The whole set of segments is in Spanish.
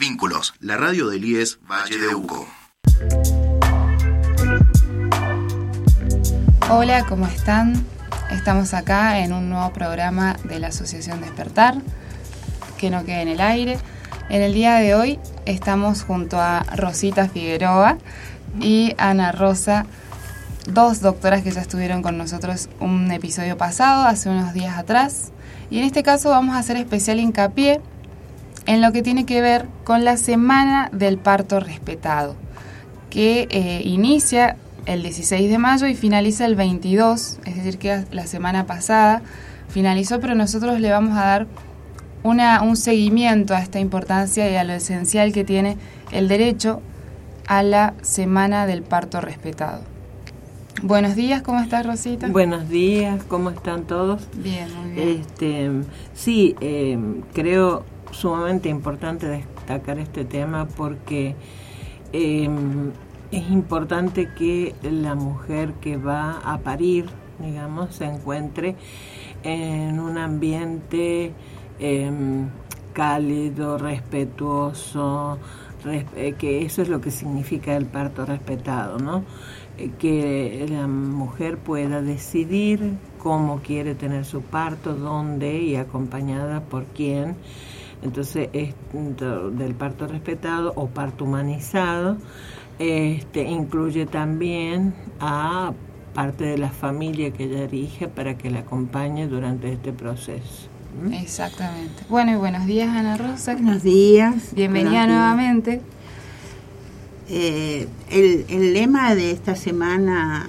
Vínculos, la radio del IES Valle de Uco. Hola, ¿cómo están? Estamos acá en un nuevo programa de la Asociación Despertar, que no quede en el aire. En el día de hoy estamos junto a Rosita Figueroa y Ana Rosa, dos doctoras que ya estuvieron con nosotros un episodio pasado, hace unos días atrás. Y en este caso vamos a hacer especial hincapié en lo que tiene que ver con la Semana del Parto Respetado, que eh, inicia el 16 de mayo y finaliza el 22, es decir, que la semana pasada finalizó, pero nosotros le vamos a dar una, un seguimiento a esta importancia y a lo esencial que tiene el derecho a la semana del parto respetado. Buenos días, ¿cómo estás Rosita? Buenos días, ¿cómo están todos? Bien, muy bien. Este, sí, eh, creo sumamente importante destacar este tema porque eh, es importante que la mujer que va a parir, digamos, se encuentre en un ambiente em, cálido, respetuoso, eh, que eso es lo que significa el parto respetado, ¿no? Eh, que la mujer pueda decidir cómo quiere tener su parto, dónde y acompañada por quién. Entonces, es del parto respetado o parto humanizado, este, incluye también a parte de la familia que ella dirige para que la acompañe durante este proceso. ¿Mm? Exactamente. Bueno, y buenos días, Ana Rosa. Buenos días. Bienvenida nuevamente. Eh, el, el lema de esta semana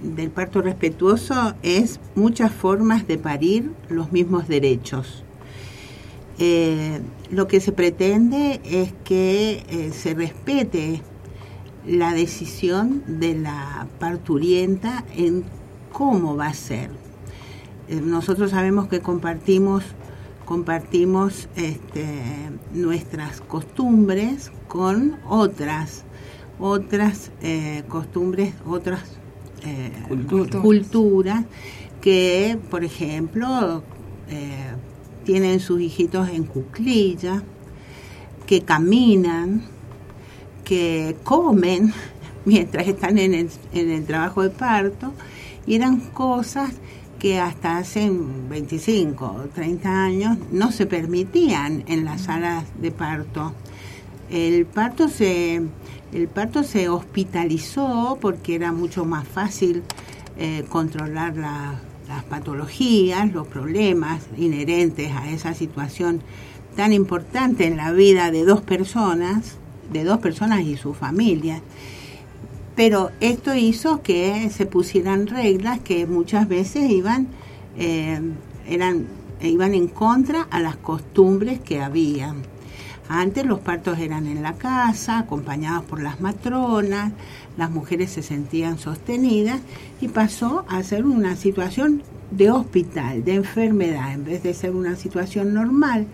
del parto respetuoso es muchas formas de parir los mismos derechos. Eh, lo que se pretende es que eh, se respete la decisión de la parturienta en cómo va a ser. Eh, nosotros sabemos que compartimos compartimos este, nuestras costumbres con otras otras costumbres otras culturas. que por ejemplo tienen sus hijitos en cuclilla que caminan que comen mientras están en el, en el trabajo de parto y eran cosas que hasta hace 25 o 30 años no se permitían en las salas de parto. El parto se, el parto se hospitalizó porque era mucho más fácil eh, controlar las patologías, los problemas inherentes a esa situación tan importante en la vida de dos personas de dos personas y su familia. Pero esto hizo que se pusieran reglas que muchas veces iban, eh, eran, iban en contra a las costumbres que había. Antes los partos eran en la casa, acompañados por las matronas, las mujeres se sentían sostenidas y pasó a ser una situación de hospital, de enfermedad, en vez de ser una situación normal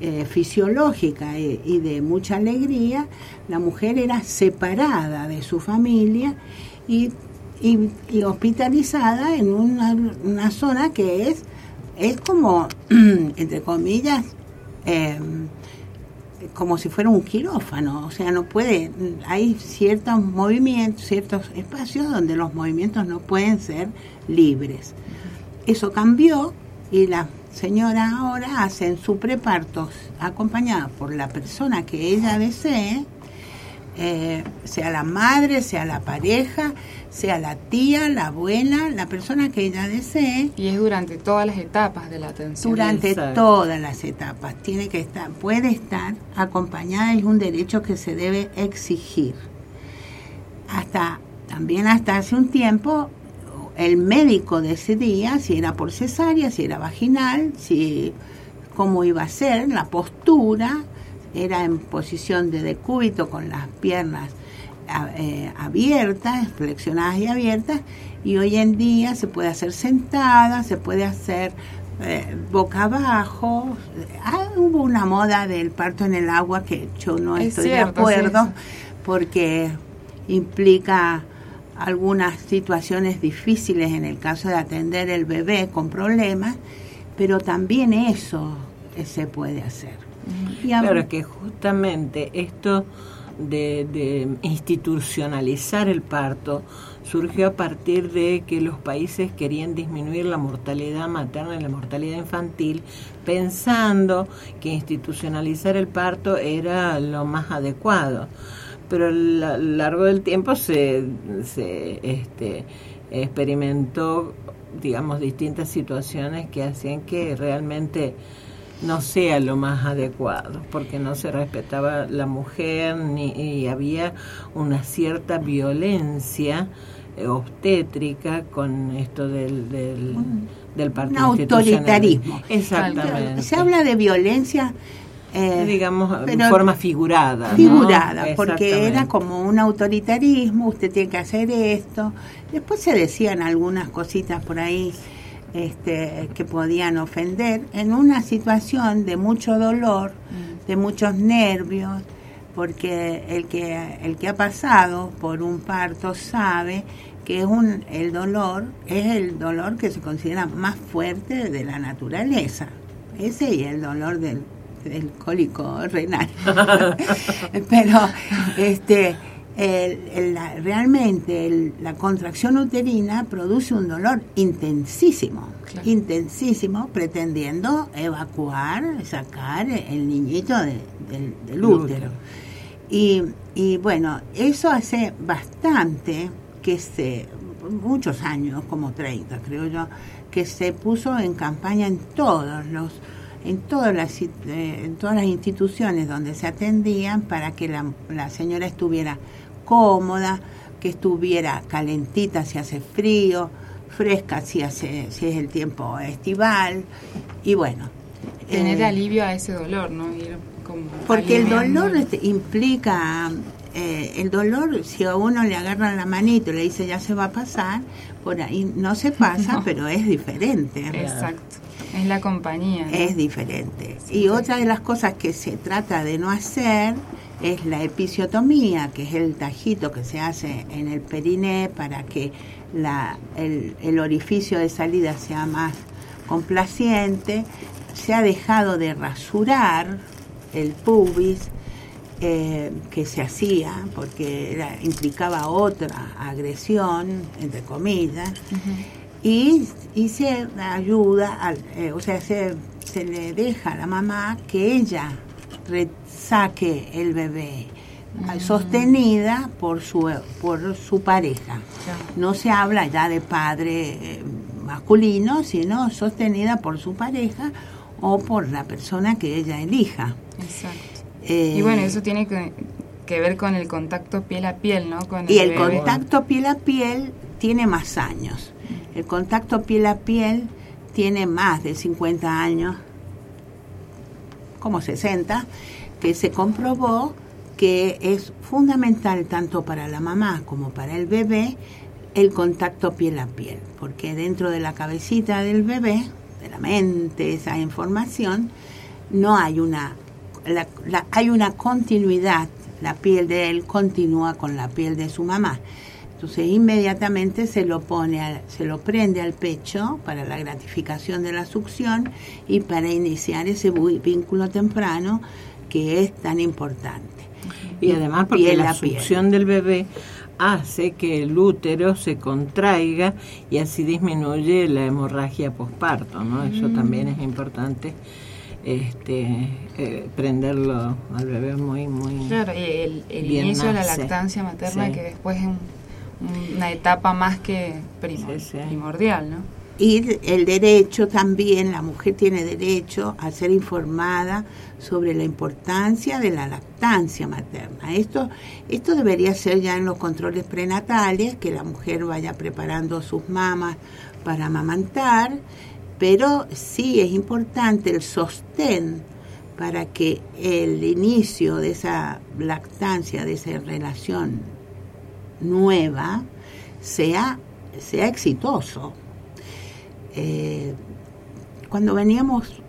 eh, fisiológica y, de mucha alegría, la mujer era separada de su familia y, hospitalizada en una, zona que es, es como, entre comillas, em, como si fuera un quirófano, o sea, no puede, hay ciertos movimientos, ciertos espacios donde los movimientos no pueden ser libres. Eso cambió y la señora ahora hacen su preparto acompañada por la persona que ella desee, eh, sea la madre, sea la pareja, sea la tía, la abuela, la persona que ella desee. Y es durante todas las etapas de la atención. Durante todas las etapas. Tiene que estar, puede estar acompañada, es un derecho que se debe exigir. Hasta, también hasta hace un tiempo el médico decidía si era por cesárea, si era vaginal, si cómo iba a ser, la postura, era en posición de decúbito con las piernas eh, abiertas, flexionadas y abiertas, y hoy en día se puede hacer sentada, se puede hacer eh, boca abajo. Ah, hubo una moda del parto en el agua que yo no estoy de acuerdo porque implica algunas situaciones difíciles en el caso de atender el bebé con problemas, pero también eso se puede hacer. Claro que justamente esto de, de, institucionalizar el parto surgió a partir de que los países querían disminuir la mortalidad materna y la mortalidad infantil, pensando que institucionalizar el parto era lo más adecuado. Pero a lo largo del tiempo se, se este, experimentó, digamos, distintas situaciones que hacían que realmente no sea lo más adecuado, porque no se respetaba la mujer ni y había una cierta violencia eh, obstétrica con esto del, del, del Un autoritarismo. Exactamente. Se habla de violencia eh, digamos, de forma figurada. Figurada, porque era como un autoritarismo, usted tiene que hacer esto. Después se decían algunas cositas por ahí este, que podían ofender en una situación de mucho dolor, mm. de muchos nervios, porque el que, el que ha pasado por un parto sabe que es un, el dolor es el dolor que se considera más fuerte de la naturaleza. Ese y el dolor del el cólico renal. Pero este, realmente la contracción uterina produce un dolor intensísimo, intensísimo, pretendiendo evacuar, sacar el niñito del, útero. Y, y bueno, eso hace bastante que se, muchos años, como 30 creo yo, que se puso en campaña en todos los en todas las, eh, en todas las instituciones donde se atendían para que la, la señora estuviera cómoda, que estuviera calentita si hace frío, fresca si, hace, si es el tiempo estival, y bueno. Tener eh, alivio a ese dolor, ¿no? porque el dolor este, implica, eh, el dolor, si a uno le agarran la manito y le dice ya se va a pasar, por ahí no se pasa, pero es diferente. Exacto. Es la compañía. Es diferente. y otra de las cosas que se trata de no hacer es la episiotomía, que es el tajito que se hace en el periné para que la, el, orificio de salida sea más complaciente. Se ha dejado de rasurar el pubis eh, que se hacía porque era, implicaba otra agresión, entre comillas y, y se ayuda, eh, o sea, se, se le deja a la mamá que ella saque el bebé mm. sostenida por su por su pareja. No se habla ya de padre eh, masculino, sino sostenida por su pareja o por la persona que ella elija. Exacto. y bueno, eso tiene que, que, ver con el contacto piel a piel, ¿no? Con y el contacto piel a piel tiene más años. El contacto piel a piel tiene más de 50 años, como 60, que se comprobó que es fundamental tanto para la mamá como para el bebé el contacto piel a piel, porque dentro de la cabecita del bebé, de la mente, esa información, no hay una, hay una continuidad, la piel de él continúa con la piel de su mamá. Entonces inmediatamente se lo pone, se lo prende al pecho para la gratificación de la succión y para iniciar ese vínculo temprano que es tan importante. Y además porque la, succión del bebé hace que el útero se contraiga y así disminuye la hemorragia posparto, ¿no? Eso mm. también es importante este eh, prenderlo al bebé muy muy claro y el, inicio de la lactancia materna que después es un una etapa más que primordial, ¿no? Y el derecho también, la mujer tiene derecho a ser informada sobre la importancia de la lactancia materna. Esto, esto debería ser ya en los controles prenatales, que la mujer vaya preparando sus mamas para amamantar, pero sí es importante el sostén para que el inicio de esa lactancia, de esa relación nueva sea, sea exitoso. Eh, cuando veníamos,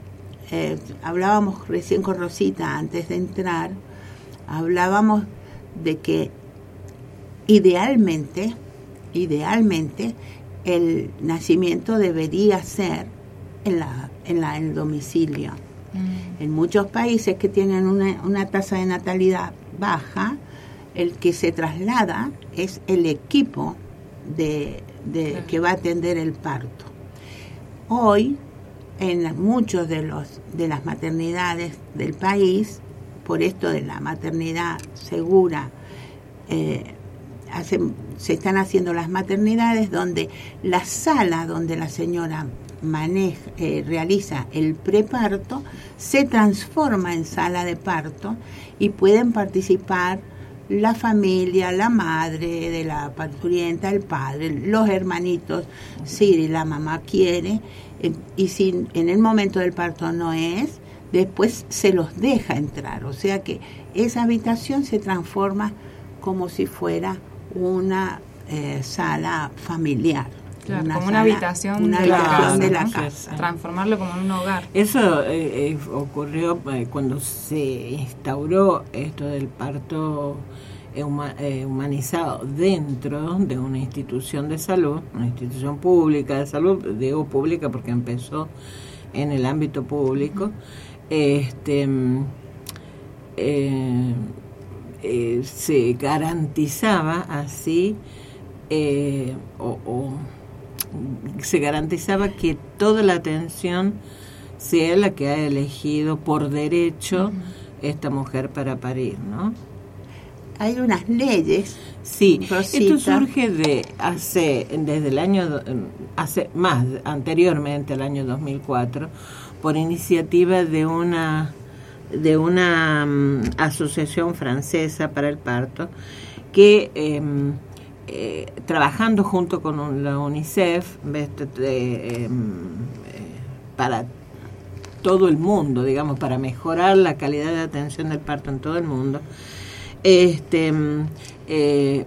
eh, hablábamos recién con Rosita antes de entrar, hablábamos de que idealmente, idealmente, el nacimiento debería ser en, la, en, la, el domicilio. Mm. En muchos países que tienen una, una tasa de natalidad baja, el que se traslada es el equipo de, que va a atender el parto. Hoy, en muchos de los de las maternidades del país, por esto de la maternidad segura, eh, hacen- se están haciendo las maternidades donde la sala donde la señora maneja, eh, realiza el preparto se transforma en sala de parto y pueden participar la familia, la madre de la parturienta, el padre, los hermanitos, si la mamá quiere, eh, y si en el momento del parto no es, después se los deja entrar. O sea que esa habitación se transforma como si fuera una eh, sala familiar. Claro, como sala- una habitación una de la casa, de la ¿no? casa. Transformarlo como en un hogar. Eso eh, eh, ocurrió eh, cuando se instauró esto del parto huma- humanizado dentro de una institución de salud, una institución pública de salud, digo pública porque empezó en el ámbito público, este, mm, eh, eh, se garantizaba así eh, o, o se garantizaba que toda la atención sea la que ha elegido por derecho esta mujer para parir, ¿no? Hay unas leyes Sí, Rosita. esto surge de hace desde el año hace más anteriormente al año 2004 por iniciativa de una de una mm, asociación francesa para el parto que em, eh, trabajando junto con la UNICEF em, eh, para todo el mundo, digamos, para mejorar la calidad de atención del parto en todo el mundo, este, mm, eh,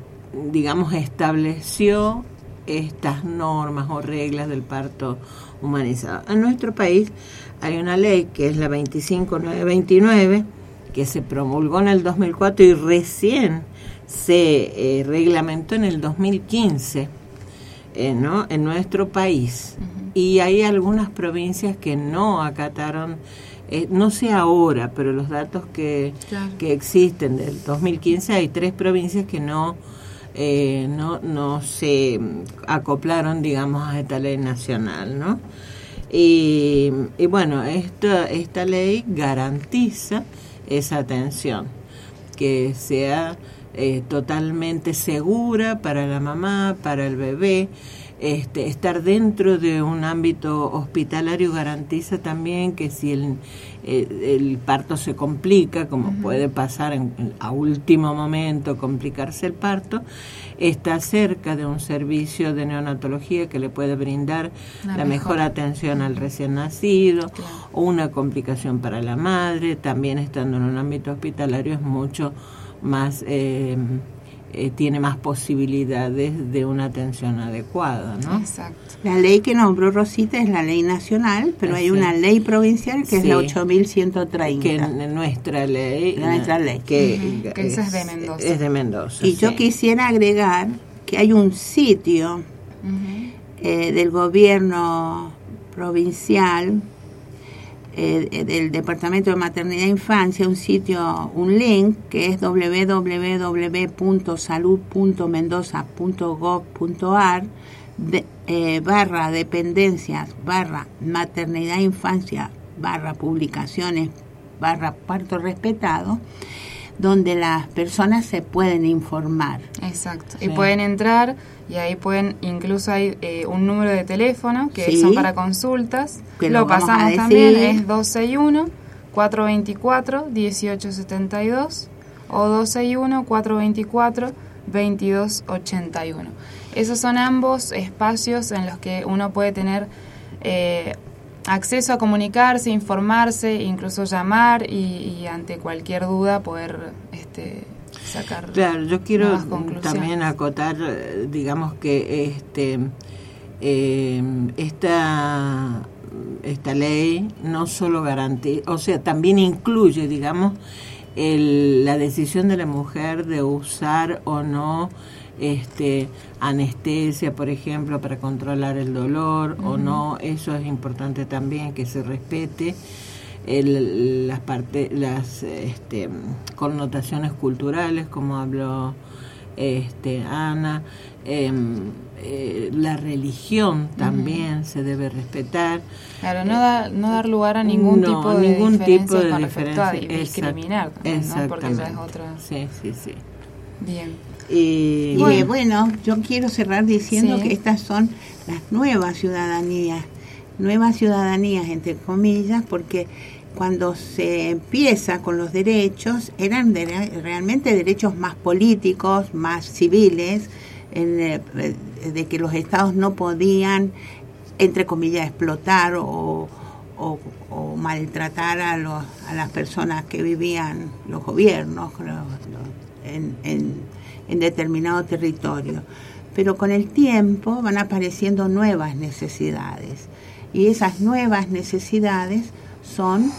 digamos, estableció estas normas o reglas del parto humanizado. En nuestro país hay una ley que es la 25929 que se promulgó en el 2004 y recién se eh, reglamentó en el 2015 eh, ¿no? en nuestro país. Y hay algunas provincias que no acataron, eh, no sé ahora, pero los datos que, Claro. que existen del 2015, hay tres provincias que no, eh, no, no se acoplaron, digamos, a esta ley nacional, ¿no? Y, y bueno, esta, esta ley garantiza esa atención, que sea eh, totalmente segura para la mamá, para el bebé. Este, estar dentro de un ámbito hospitalario garantiza también que si el, el parto se complica, como puede pasar en- a último momento, complicarse el parto, está cerca de un servicio de neonatología que le puede brindar La la, mejor mejor. atención al recién nacido o una complicación para la madre, también estando en un ámbito hospitalario es mucho más, eh, eh, tiene más posibilidades de una atención adecuada, ¿no? Exacto. La ley que nombró Rosita es la ley nacional, pero hay una ley provincial que es la Sí. 8130. Que nuestra ley, Nuestra ley. que, Ujú, que esa es de Mendoza. Es de Mendoza. y yo quisiera agregar que hay un sitio eh, del gobierno provincial, eh, eh, del Departamento de Maternidad e Infancia, un sitio, un link que es www.salud.mendoza.gov.ar eh, barra dependencias barra maternidad e infancia barra publicaciones barra parto respetado donde las personas se pueden informar Exacto. Sí. Y pueden entrar y ahí pueden, incluso hay eh, un número de teléfono que Sí. son para consultas. Que lo lo pasamos también, es 261-424-1872 o 261-424-2281. Esos son ambos espacios en los que uno puede tener eh, acceso a comunicarse, informarse, incluso llamar y, y ante cualquier duda poder este, sacar Claro, yo quiero también acotar, eh, digamos que este eh, esta esta ley no solo garantiza, o sea, también incluye, digamos, el- la decisión de la mujer de usar o no este anestesia, por ejemplo, para controlar el dolor o no, eso es importante también que se respete las parte, las este, connotaciones culturales, como habló este, Ana, em, eh, la religión también se debe respetar. Claro, no, da, no dar lugar a ningún tipo de ningún diferencia tipo de con diferencia. respecto a discriminar, también, ¿no? porque esa es otra. Sí, sí, sí. Bien. Y, Y eh, bueno, yo quiero cerrar diciendo Sí. que estas son las nuevas ciudadanías, nuevas ciudadanías entre comillas, porque cuando se empieza con los derechos eran de- realmente derechos más políticos, más civiles, en, eh, de que los estados no podían, entre comillas, explotar o, o- o maltratar a, los, a las personas que vivían, los gobiernos los- los- en, en- en determinado territorio. Pero con el tiempo van apareciendo nuevas necesidades y esas nuevas necesidades son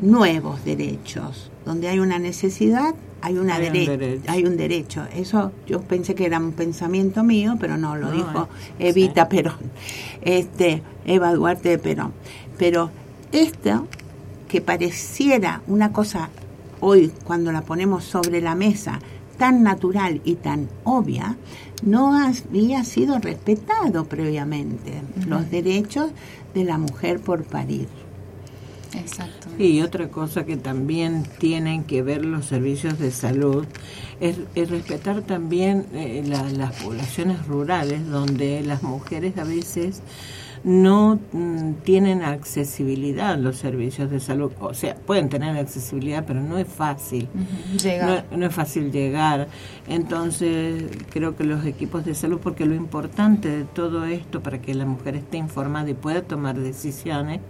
nuevos derechos. Donde hay una necesidad, hay, una Hay un dere- derecho. hay un derecho. Eso yo pensé que era un pensamiento mío, pero no, lo No, dijo eh, Evita sí. Perón, este, Eva Duarte de Perón. Pero esto, que pareciera una cosa hoy, cuando la ponemos sobre la mesa, tan natural y tan obvia, no había sido respetado previamente los derechos de la mujer por parir. Exacto. y otra cosa que también tienen que ver los servicios de salud es, es respetar también eh, la- las poblaciones rurales donde las mujeres a veces no mm, tienen accesibilidad a los servicios de salud. O sea, pueden tener accesibilidad, pero no es fácil. Ujú. Llegar. No, no es fácil llegar. Entonces, creo que los equipos de salud, porque lo importante de todo esto para que la mujer esté informada y pueda tomar decisiones,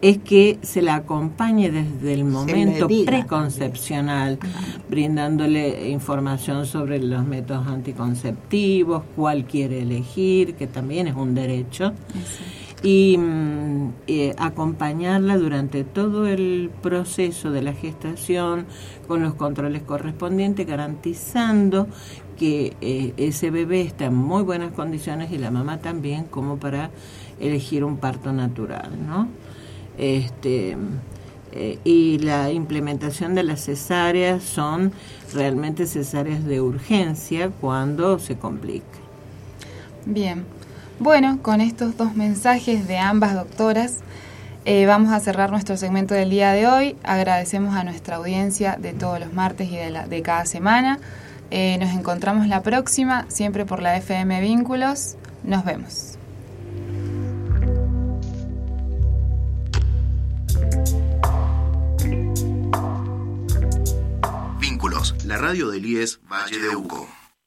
es que se la acompañe desde el momento preconcepcional, brindándole información sobre los métodos anticonceptivos, cuál quiere elegir, que también es un derecho y mm, eh, acompañarla durante todo el proceso de la gestación con los controles correspondientes, garantizando que eh, ese bebé está en muy buenas condiciones y la mamá también como para elegir un parto natural, ¿no? Este, eh, y la implementación de las cesáreas son realmente cesáreas de urgencia cuando se complica. Bien. Bueno, con estos dos mensajes de ambas doctoras, eh, vamos a cerrar nuestro segmento del día de hoy. Agradecemos a nuestra audiencia de todos los martes y de, la- de cada semana. Eh, nos encontramos la próxima, siempre por la FM Vínculos. Nos vemos. La radio del IES Valle de Uco.